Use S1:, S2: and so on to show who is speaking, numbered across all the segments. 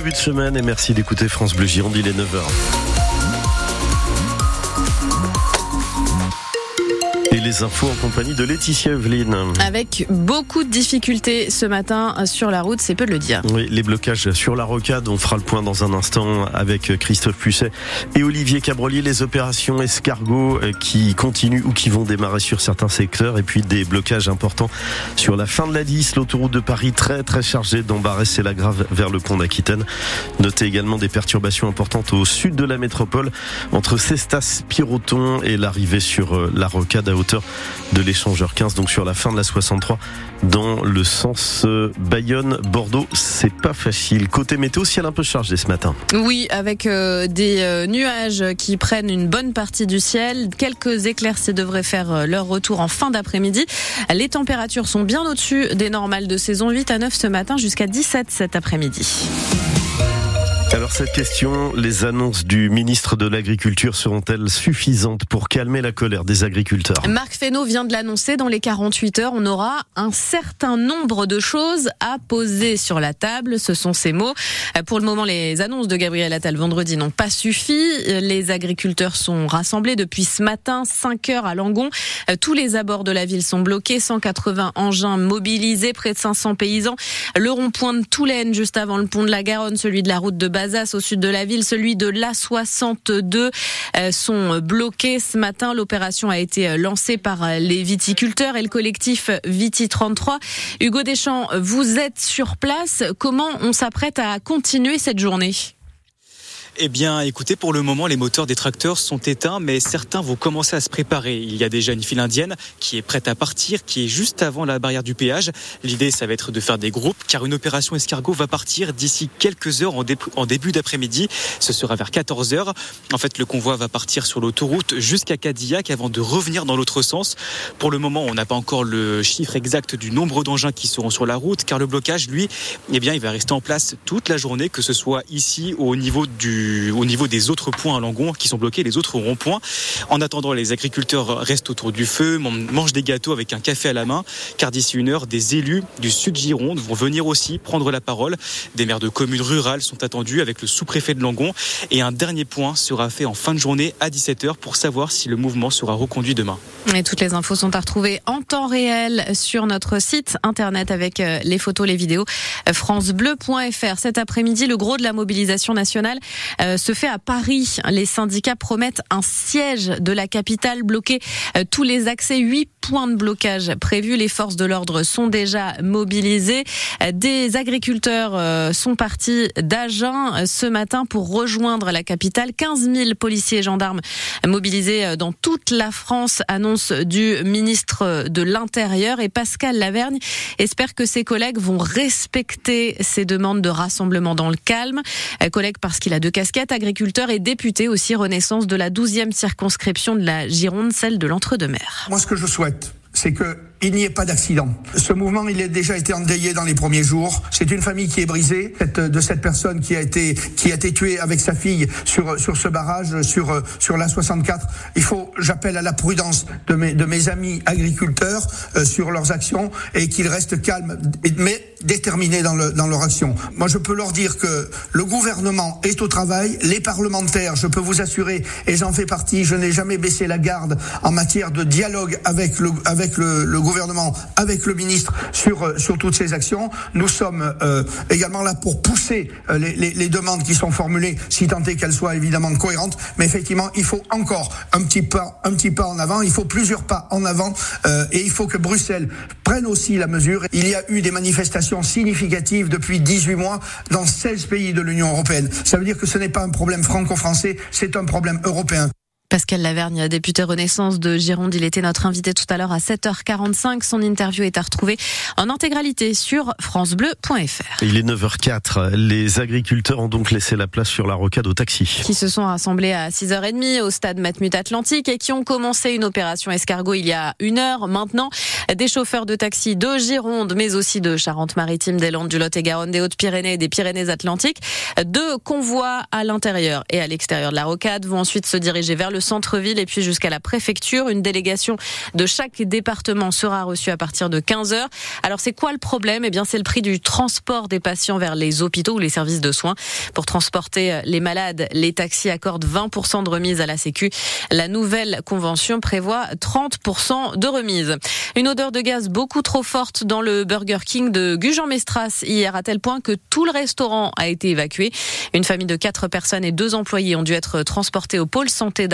S1: début de semaine et merci d'écouter France Bleu Gironde, il est 9h. Et les infos en compagnie de Laetitia Evelyne.
S2: Avec beaucoup de difficultés ce matin sur la route, c'est peu de le dire.
S1: Oui, les blocages sur la rocade, on fera le point dans un instant avec Christophe Pusset et Olivier Cabrolier. Les opérations escargots euh, qui continuent ou qui vont démarrer sur certains secteurs et puis des blocages importants sur la fin de la 10, l'autoroute de Paris très très chargée d'Embarès et la Grave vers le pont d'Aquitaine. Notez également des perturbations importantes au sud de la métropole entre Cestas, Piroton et l'arrivée sur euh, la rocade à hauteur de l'échangeur 15, donc sur la fin de la 63, dans le sens euh, Bayonne-Bordeaux. C'est pas facile. Côté météo, ciel un peu chargé ce matin.
S2: Oui, avec euh, des euh, nuages qui prennent une bonne partie du ciel. Quelques éclaircies devraient faire leur retour en fin d'après-midi. Les températures sont bien au-dessus des normales de saison 8 à 9 ce matin jusqu'à 17 cet après-midi.
S1: Cette question, les annonces du ministre de l'Agriculture seront-elles suffisantes pour calmer la colère des agriculteurs?
S2: Marc Fesneau vient de l'annoncer, dans les 48 heures, on aura un certain nombre de choses à poser sur la table, ce sont ces mots. Pour le moment, les annonces de Gabriel Attal vendredi n'ont pas suffi. Les agriculteurs sont rassemblés depuis ce matin, 5 heures à Langon. Tous les abords de la ville sont bloqués, 180 engins mobilisés, près de 500 paysans. Le rond-point de Toulaine, juste avant le pont de la Garonne, celui de la route de Au sud de la ville, celui de l'A62 euh, sont bloqués ce matin. L'opération a été lancée par les viticulteurs et le collectif Viti 33. Hugo Deschamps, vous êtes sur place. Comment on s'apprête à continuer cette journée?
S3: Eh bien, écoutez, pour le moment, les moteurs des tracteurs sont éteints, mais certains vont commencer à se préparer. Il y a déjà une file indienne qui est prête à partir, qui est juste avant la barrière du péage. L'idée, ça va être de faire des groupes, car une opération escargot va partir d'ici quelques heures en, début d'après-midi. Ce sera vers 14 heures. En fait, le convoi va partir sur l'autoroute jusqu'à Cadillac avant de revenir dans l'autre sens. Pour le moment, on n'a pas encore le chiffre exact du nombre d'engins qui seront sur la route, car le blocage, lui, eh bien, il va rester en place toute la journée, que ce soit ici ou au niveau du au niveau des autres points à Langon qui sont bloqués, les autres ronds-points. En attendant, les agriculteurs restent autour du feu, mangent des gâteaux avec un café à la main, car d'ici une heure, des élus du sud Gironde vont venir aussi prendre la parole. Des maires de communes rurales sont attendus avec le sous-préfet de Langon. Et un dernier point sera fait en fin de journée à 17h pour savoir si le mouvement sera reconduit demain.
S2: Et toutes les infos sont à retrouver en temps réel sur notre site internet avec euh, les photos, les vidéos francebleu.fr. Cet après-midi, le gros de la mobilisation nationale euh, se fait à Paris. Les syndicats promettent un siège de la capitale bloqué euh, tous les accès. Huit points de blocage prévus. Les forces de l'ordre sont déjà mobilisées. Euh, des agriculteurs sont partis d'Agen ce matin pour rejoindre la capitale. 15 000 policiers et gendarmes mobilisés dans toute la France, annonce du ministre de l'Intérieur. Et Pascal Lavergne espère que ses collègues vont respecter ces demandes de rassemblement dans le calme. Collègue parce qu'il a deux casquettes agriculteur et député aussi Renaissance de la 12e circonscription de la Gironde, celle de l'Entre-deux-Mers.
S4: Moi, ce que je souhaite, c'est que il n'y ait pas d'accident. Ce mouvement, il a déjà été endayé dans les premiers jours. C'est une famille qui est brisée de cette personne qui a été qui a été tuée avec sa fille sur sur ce barrage sur sur la 64. Il faut, j'appelle à la prudence de mes de mes amis agriculteurs euh, sur leurs actions et qu'ils restent calmes mais déterminés dans le dans leur action. Moi, je peux leur dire que le gouvernement est au travail, les parlementaires, je peux vous assurer, et j'en fais partie, je n'ai jamais baissé la garde en matière de dialogue avec le avec le, le gouvernement avec le ministre sur euh, sur toutes ces actions. Nous sommes euh, également là pour pousser euh, les, demandes qui sont formulées, si tant est qu'elles soient évidemment cohérentes. Mais effectivement, il faut encore un petit pas un petit pas en avant. Il faut plusieurs pas en avant et il faut que Bruxelles prenne aussi la mesure. Il y a eu des manifestations significatives depuis 18 mois dans 16 pays de l'Union européenne. Ça veut dire que ce n'est pas un problème franco-français, c'est un problème européen.
S2: Pascal Lavergne, député Renaissance de Gironde, il était notre invité tout à l'heure à 7h45. Son interview est à retrouver en intégralité sur francebleu.fr.
S1: Il est 9h04. Les agriculteurs ont donc laissé la place sur la rocade au taxi.
S2: Qui se sont rassemblés à 6h30 au stade Matmut Atlantique et qui ont commencé une opération escargot il y a une heure maintenant. Des chauffeurs de taxi de Gironde, mais aussi de Charente-Maritime, des Landes, du Lot-et-Garonne, des Hautes-Pyrénées et des Pyrénées-Atlantiques. Deux convois à l'intérieur et à l'extérieur de la rocade vont ensuite se diriger vers le le centre-ville et puis jusqu'à la préfecture. Une délégation de chaque département sera reçue à partir de 15 heures. Alors c'est quoi le problème? Eh bien c'est le prix du transport des patients vers les hôpitaux ou les services de soins. Pour transporter les malades, les taxis accordent 20% de remise à la Sécu. La nouvelle convention prévoit 30% de remise. Une odeur de gaz beaucoup trop forte dans le Burger King de Gujan-Mestras hier à tel point que tout le restaurant a été évacué. Une famille de quatre personnes et deux employés ont dû être transportés au pôle santé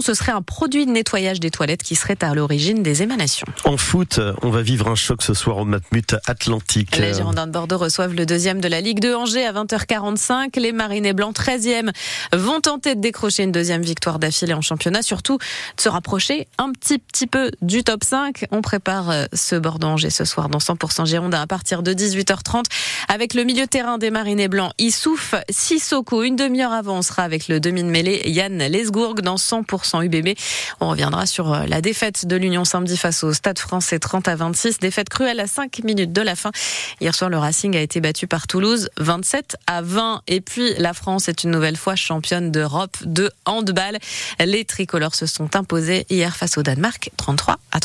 S2: Ce serait un produit de nettoyage des toilettes qui serait à l'origine des émanations.
S1: En foot, on va vivre un choc ce soir au Matmut Atlantique.
S2: Les Girondins de Bordeaux reçoivent le deuxième de la Ligue de Angers à 20h45. Les Marinés Blancs, 13e, vont tenter de décrocher une deuxième victoire d'affilée en championnat. Surtout de se rapprocher un petit, petit peu du top 5. On prépare euh, ce Bordeaux-Angers ce soir dans 100% Girondins à partir de 18h30 avec le milieu terrain des Marinés Blancs, Issouf Sissoko. Une demi-heure avant, on sera avec le demi de mêlée Yann Lesgourg dans 100% UBB. On reviendra sur euh, la défaite de l'Union samedi face au Stade français 30 à 26. Défaite cruelle à 5 minutes de la fin. Hier soir, le Racing a été battu par Toulouse 27 à 20. Et puis, la France est une nouvelle fois championne d'Europe de handball. Les tricolores se sont imposés hier face au Danemark 33 à 3.